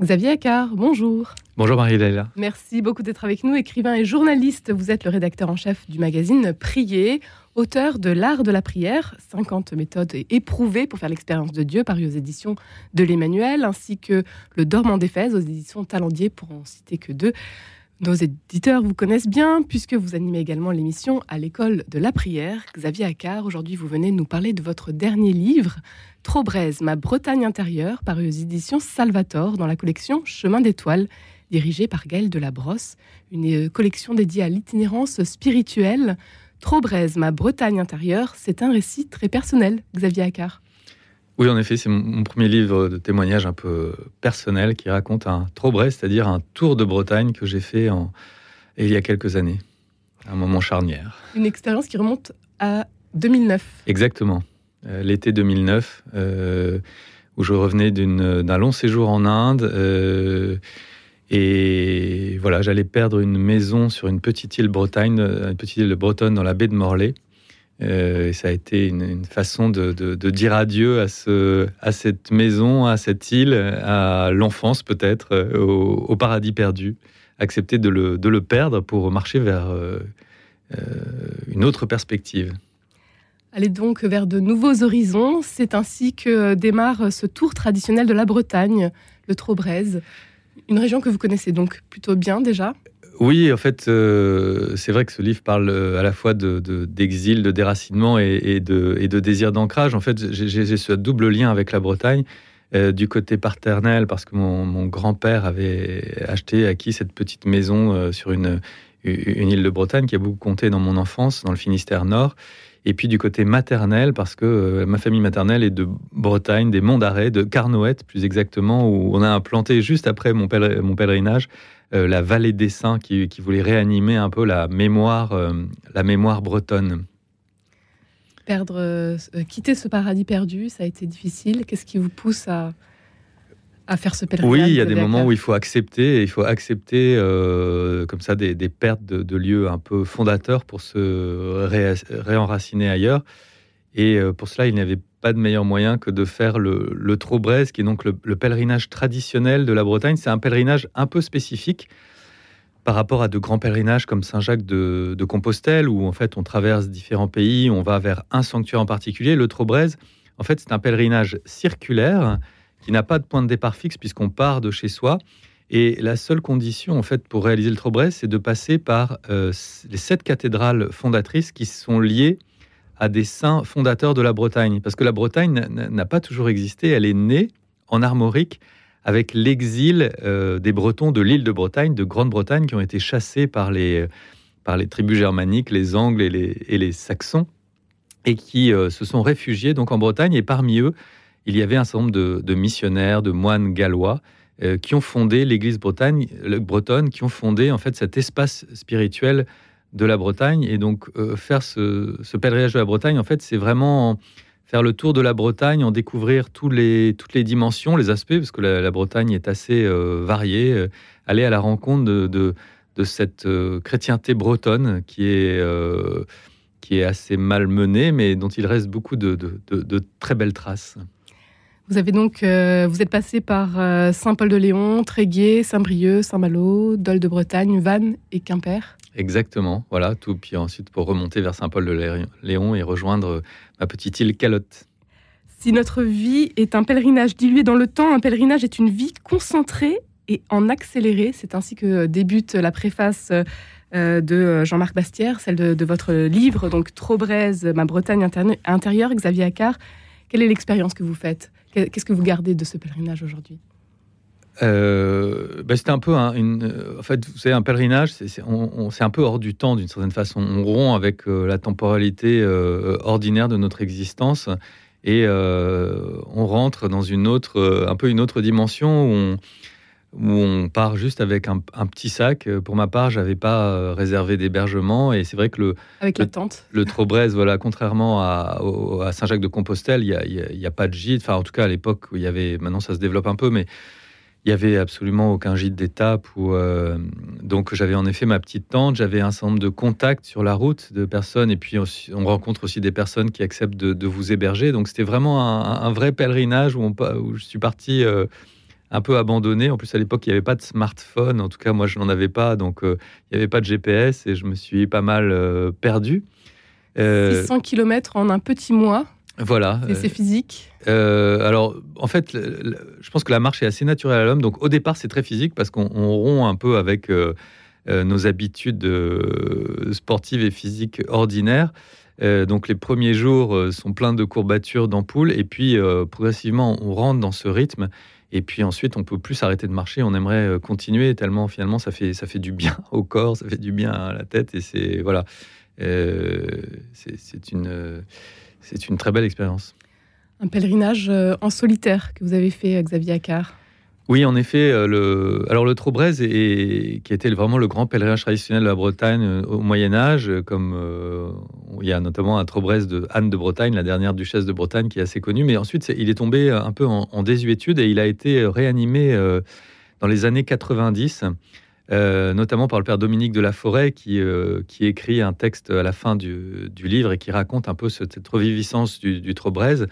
Xavier Accard, bonjour. Bonjour Marie-Léla. Merci beaucoup d'être avec nous. Écrivain et journaliste, vous êtes le rédacteur en chef du magazine Prier, auteur de L'art de la prière, 50 méthodes éprouvées pour faire l'expérience de Dieu, paru aux éditions de l'Emmanuel, ainsi que Le Dormant d'Éphèse aux éditions Talendier, pour en citer que deux. Nos éditeurs vous connaissent bien puisque vous animez également l'émission à l'école de la prière. Xavier Accard, aujourd'hui vous venez nous parler de votre dernier livre, Trop ma Bretagne intérieure, paru aux éditions Salvator dans la collection Chemin d'étoiles, dirigée par Gaël Delabrosse, une collection dédiée à l'itinérance spirituelle. Trop ma Bretagne intérieure, c'est un récit très personnel, Xavier Accard. Oui, en effet, c'est mon premier livre de témoignage un peu personnel qui raconte un Trobret, c'est-à-dire un tour de Bretagne que j'ai fait en... il y a quelques années, un moment charnière. Une expérience qui remonte à 2009. Exactement, euh, l'été 2009, euh, où je revenais d'un long séjour en Inde. Euh, et voilà, j'allais perdre une maison sur une petite île Bretagne, une petite île bretonne dans la baie de Morlaix. Euh, et ça a été une, façon de, dire adieu à, ce, à cette maison, à cette île, à l'enfance peut-être, euh, au, paradis perdu. Accepter de le, de le, perdre pour marcher vers euh, une autre perspective. Allez donc vers de nouveaux horizons. C'est ainsi que démarre ce tour traditionnel de la Bretagne, le Trobrez. Une région que vous connaissez donc plutôt bien déjà? Oui, en fait, euh, c'est vrai que ce livre parle euh, à la fois d'exil, de, déracinement et, de, et, de, désir d'ancrage. En fait, j'ai ce double lien avec la Bretagne. Euh, du côté paternel, parce que mon, grand-père avait acheté, acquis cette petite maison sur une, une île de Bretagne qui a beaucoup compté dans mon enfance, dans le Finistère Nord. Et puis du côté maternel, parce que ma famille maternelle est de Bretagne, des Monts d'Arrêt, de Carnoët plus exactement, où on a implanté juste après mon, pèlerinage euh, la vallée des saints qui, voulait réanimer un peu la mémoire, euh, la mémoire bretonne. Perdre, euh, quitter ce paradis perdu, ça a été difficile. Qu'est-ce qui vous pousse à, à faire ce pèlerinage Oui, il y a des moments où il faut accepter, il faut accepter comme ça des, pertes de, lieux un peu fondateurs pour se réenraciner ailleurs. Et pour cela, il n'y avait pas de meilleur moyen que de faire le, le qui est donc le, pèlerinage traditionnel de la Bretagne. C'est un pèlerinage un peu spécifique par rapport à de grands pèlerinages comme Saint-Jacques de, Compostelle, où en fait on traverse différents pays, on va vers un sanctuaire en particulier. Le Trobrez, en fait, c'est un pèlerinage circulaire qui n'a pas de point de départ fixe puisqu'on part de chez soi. Et la seule condition, en fait, pour réaliser le Trobrez, c'est de passer par euh, les sept cathédrales fondatrices qui sont liées à des saints fondateurs de la Bretagne. Parce que la Bretagne n'a pas toujours existé, elle est née en Armorique avec l'exil euh, des Bretons de l'île de Bretagne, de Grande-Bretagne, qui ont été chassés par les, par les tribus germaniques, les Angles et les, et les Saxons, et qui euh, se sont réfugiés donc en Bretagne. Et parmi eux, il y avait un certain nombre de, missionnaires, de moines gallois, euh, qui ont fondé l'Église bretonne, qui ont fondé en fait cet espace spirituel de la Bretagne. Et donc, euh, faire ce, pèlerinage de la Bretagne, en fait, c'est vraiment faire le tour de la Bretagne, en découvrir toutes les dimensions, les aspects, parce que la, Bretagne est assez euh, variée. Aller à la rencontre de, cette chrétienté bretonne qui est, qui est assez mal menée, mais dont il reste beaucoup de très belles traces. Vous avez donc, vous êtes passé par Saint-Paul-de-Léon, Tréguier, Saint-Brieuc, Saint-Malo, Dol de Bretagne, Vannes et Quimper. Exactement, voilà, tout. Puis ensuite, pour remonter vers Saint-Paul-de-Léon et rejoindre ma petite île Calotte. Si notre vie est un pèlerinage dilué dans le temps, un pèlerinage est une vie concentrée et en accéléré. C'est ainsi que débute la préface euh, de Jean-Marc Bastière, celle de, votre livre, donc Trop braise, ma Bretagne intérieure, Xavier Accard. Quelle est l'expérience que vous faites Qu'est-ce que vous gardez de ce pèlerinage aujourd'hui? Euh, bah, un peu un, une, en fait, vous savez, un pèlerinage, c'est un peu hors du temps d'une certaine façon. On rompt avec euh, la temporalité euh, ordinaire de notre existence et on rentre dans une autre, un peu une autre dimension où on, où on part juste avec un, petit sac. Pour ma part, j'avais pas réservé d'hébergement et c'est vrai que le avec le, la tente, le Trobrez, voilà, contrairement à, à Saint-Jacques-de-Compostelle, il n'y a, a, pas de gîte. Enfin, en tout cas, à l'époque où il y avait, maintenant ça se développe un peu, mais il y avait absolument aucun gîte d'étape. Euh, donc j'avais en effet ma petite tente, j'avais un certain nombre de contacts sur la route de personnes, et puis on, rencontre aussi des personnes qui acceptent de, vous héberger. Donc c'était vraiment un, vrai pèlerinage où, on, où, je suis parti euh, un peu abandonné. En plus, à l'époque, il n'y avait pas de smartphone. En tout cas, moi, je n'en avais pas. Donc, il n'y avait pas de GPS et je me suis pas mal perdu. 600 km en un petit mois. Voilà. C'est physique Alors, en fait, je pense que la marche est assez naturelle à l'homme. Donc, au départ, c'est très physique parce qu'on rompt un peu avec euh, nos habitudes euh, sportives et physiques ordinaires. Euh, donc les premiers jours sont pleins de courbatures, d'ampoules, et puis progressivement on rentre dans ce rythme. Et puis ensuite, on peut plus s'arrêter de marcher. On aimerait continuer tellement finalement ça fait ça fait du bien au corps, ça fait du bien à la tête. Et c'est voilà, c'est une une très belle expérience. Un pèlerinage en solitaire que vous avez fait, Xavier Accard. Oui, en effet. Euh, le... Alors, le Trobrez, est... qui était vraiment le grand pèlerinage traditionnel de la Bretagne euh, au Moyen-Âge, euh, comme il y a notamment un Trobrez de Anne de Bretagne, la dernière duchesse de Bretagne, qui est assez connue. Mais ensuite, il est tombé un peu en, désuétude et il a été réanimé dans les années 90. notamment par le père Dominique de la Forêt, qui, écrit un texte à la fin du, livre et qui raconte un peu cette, reviviscence du, du Trobrez.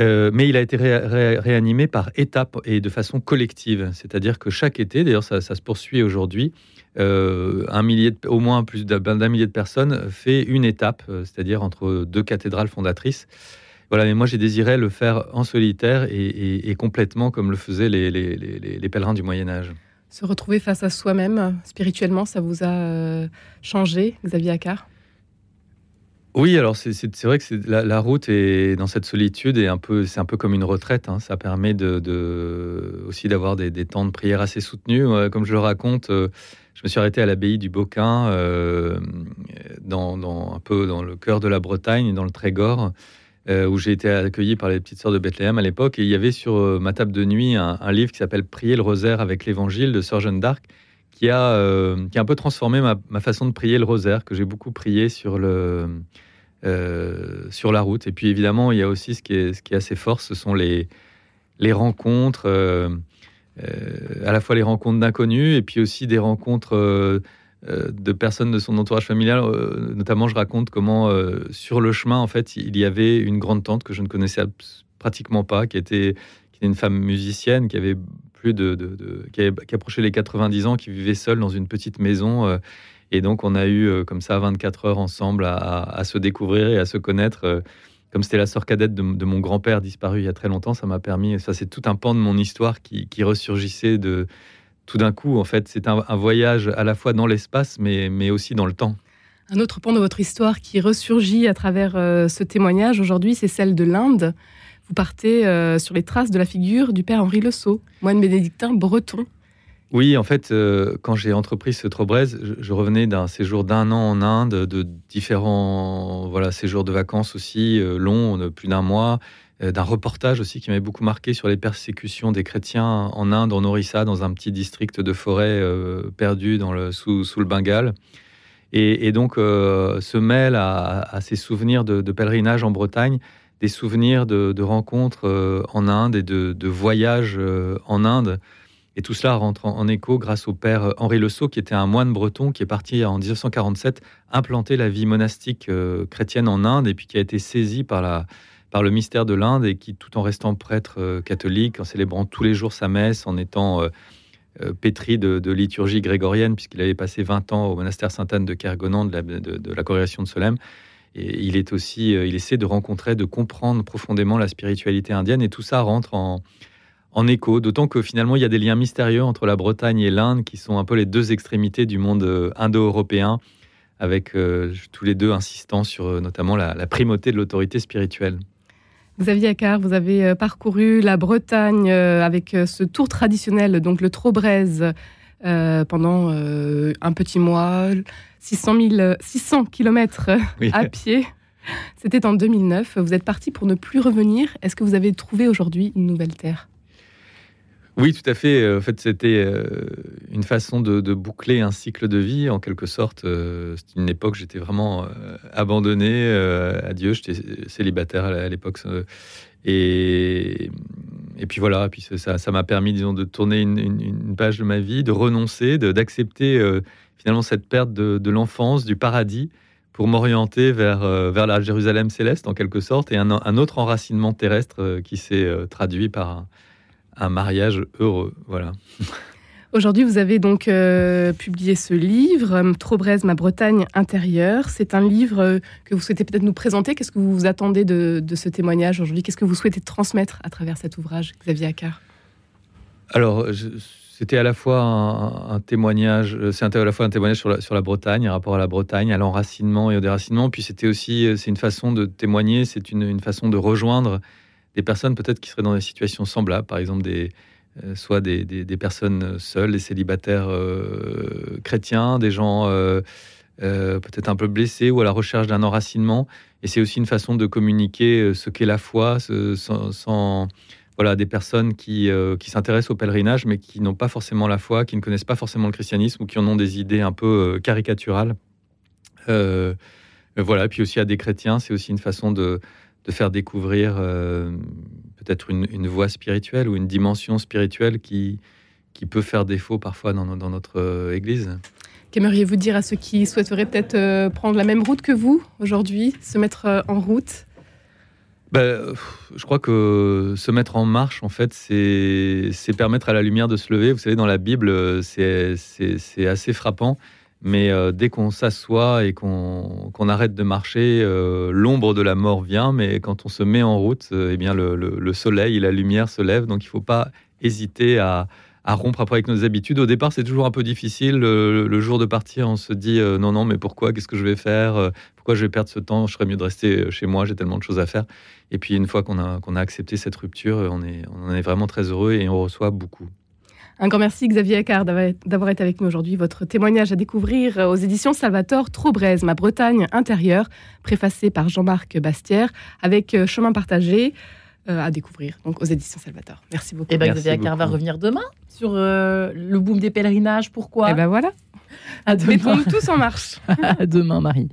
Euh, mais il a été réanimé par étapes et de façon collective. C'est-à-dire que chaque été, d'ailleurs ça, se poursuit aujourd'hui, euh, un millier au moins plus d'un millier de personnes fait une étape, euh, c'est-à-dire entre deux cathédrales fondatrices. Voilà, mais moi j'ai désiré le faire en solitaire et, complètement comme le faisaient les, les, pèlerins du Moyen Âge. Se retrouver face à soi-même spirituellement, ça vous a changé, Xavier Accard oui, alors c'est vrai que la, route est dans cette solitude et un c'est un peu comme une retraite. Hein. Ça permet aussi d'avoir des, temps de prière assez soutenus. Comme je le raconte, euh, je me suis arrêté à l'abbaye du Boquin, euh, un peu dans le cœur de la Bretagne, dans le Trégor, euh, où j'ai été accueilli par les petites sœurs de Bethléem à l'époque. Et il y avait sur ma table de nuit un, livre qui s'appelle Prier le rosaire avec l'Évangile de Sœur Jeanne d'Arc, qui a, qui a un peu transformé ma, ma, façon de prier le rosaire, que j'ai beaucoup prié sur le euh, sur la route. Et puis évidemment, il y a aussi ce qui est, ce qui est assez fort, ce sont les, les rencontres, euh, euh, à la fois les rencontres d'inconnus et puis aussi des rencontres de personnes de son entourage familial. notamment, je raconte comment sur le chemin, en fait, il y avait une grande tante que je ne connaissais pratiquement pas, qui était, qui était une femme musicienne, qui avait de, qui, qui, approchait les 90 ans, qui vivait seule dans une petite maison et donc, on a eu euh, comme ça 24 heures ensemble à, se découvrir et à se connaître. Euh, comme c'était la sœur cadette de, mon grand-père disparu il y a très longtemps, ça m'a permis. Ça, c'est tout un pan de mon histoire qui, ressurgissait de tout d'un coup. En fait, c'est un, voyage à la fois dans l'espace, mais, mais aussi dans le temps. Un autre pan de votre histoire qui ressurgit à travers euh, ce témoignage aujourd'hui, c'est celle de l'Inde. Vous partez sur les traces de la figure du père Henri Le Sceau, moine bénédictin breton. Oui, en fait, euh, quand j'ai entrepris ce Trobrez, je, revenais d'un séjour d'un an en Inde, de différents voilà, séjours de vacances aussi, euh, longs, de plus d'un mois, euh, d'un reportage aussi qui m'avait beaucoup marqué sur les persécutions des chrétiens en Inde, en Orissa, dans un petit district de forêt perdu dans le, sous, le Bengale. Et, donc, se mêle à, ces souvenirs de, pèlerinage en Bretagne, des souvenirs de, rencontres en Inde et de, de voyages en Inde. Et tout cela rentre en, écho grâce au père Henri Le Sceau, qui était un moine breton qui est parti en 1947 implanter la vie monastique euh, chrétienne en Inde et puis qui a été saisi par, le mystère de l'Inde et qui, tout en restant prêtre euh, catholique, en célébrant tous les jours sa messe, en étant euh, pétri de, liturgie grégorienne, puisqu'il avait passé 20 ans au monastère Sainte-Anne de Kergonan de la, de, la congrégation de Solem. Il est aussi, il essaie de rencontrer, de comprendre profondément la spiritualité indienne, et tout ça rentre en, écho, d'autant que finalement il y a des liens mystérieux entre la Bretagne et l'Inde qui sont un peu les deux extrémités du monde euh, indo-européen, avec euh, tous les deux insistant sur euh, notamment la, primauté de l'autorité spirituelle. Xavier Accard, vous avez parcouru la Bretagne avec ce tour traditionnel, donc le Trobrez, pendant un petit mois, 600, 600 km à pied. C'était en 2009. Vous êtes parti pour ne plus revenir. Est-ce que vous avez trouvé aujourd'hui une nouvelle terre? Oui, tout à fait. Euh, en fait, c'était euh, une façon de, boucler un cycle de vie, en quelque sorte. Euh, c'était une époque, j'étais vraiment abandonné à Dieu. J'étais célibataire à l'époque. Et, et puis voilà, puis ça m'a permis, disons, de tourner une, page de ma vie, de renoncer, d'accepter finalement cette perte de, l'enfance, du paradis, pour m'orienter vers, vers la Jérusalem céleste, en quelque sorte, et un, un autre enracinement terrestre qui s'est traduit par un mariage heureux. Voilà. Aujourd'hui, vous avez donc euh, publié ce livre, Trobrez, ma Bretagne intérieure. C'est un livre euh, que vous souhaitez peut-être nous présenter. Qu'est-ce que vous attendez de, ce témoignage aujourd'hui? Qu'est-ce que vous souhaitez transmettre à travers cet ouvrage, Xavier Accard? Alors, c'était à la fois un, témoignage, euh, c'est à la fois un témoignage sur la, Bretagne, un rapport à la Bretagne, à l'enracinement et au déracinement. Puis c'était aussi, c'est une façon de témoigner, c'est une, façon de rejoindre des personnes peut-être qui seraient dans des situations semblables, par exemple des soit des, personnes seules, des célibataires euh, chrétiens, des gens euh, peut-être un peu blessés ou à la recherche d'un enracinement. Et c'est aussi une façon de communiquer ce qu'est la foi sans, voilà, des personnes qui, qui s'intéressent au pèlerinage, mais qui n'ont pas forcément la foi, qui ne connaissent pas forcément le christianisme ou qui en ont des idées un peu caricaturales. voilà, et puis aussi à des chrétiens, c'est aussi une façon de, de faire découvrir peut-être une, voie spirituelle ou une dimension spirituelle qui, qui peut faire défaut parfois dans, notre euh, Église. Qu'aimeriez-vous dire à ceux qui souhaiteraient peut-être euh, prendre la même route que vous aujourd'hui, se mettre euh, en route? Ben, je crois que se mettre en marche, en fait, c'est permettre à la lumière de se lever. Vous savez, dans la Bible, c'est assez frappant. Mais euh, dès qu'on s'assoit et qu'on arrête de marcher, euh, l'ombre de la mort vient. Mais quand on se met en route, euh, eh bien le, soleil et la lumière se lèvent. Donc il ne faut pas hésiter à, rompre après avec nos habitudes. Au départ, c'est toujours un peu difficile. Le, jour de partir, on se dit non, non, mais pourquoi? Qu'est-ce que je vais faire? Pourquoi je vais perdre ce temps? Je serais mieux de rester chez moi. J'ai tellement de choses à faire. Et puis une fois qu'on a, a accepté cette rupture, on, est, on en est vraiment très heureux et on reçoit beaucoup. Un grand merci Xavier Eckard d'avoir été avec nous aujourd'hui. Votre témoignage à découvrir aux éditions Salvatore Trobrez, ma Bretagne intérieure, préfacé par Jean-Marc Bastière, avec euh, Chemin partagé euh, à découvrir donc aux éditions Salvatore. Merci beaucoup. Et eh ben, Xavier Eckard va revenir demain sur euh, le boom des pèlerinages. Pourquoi? Et eh ben voilà. À demain. Mettons tous en marche. à demain, Marie.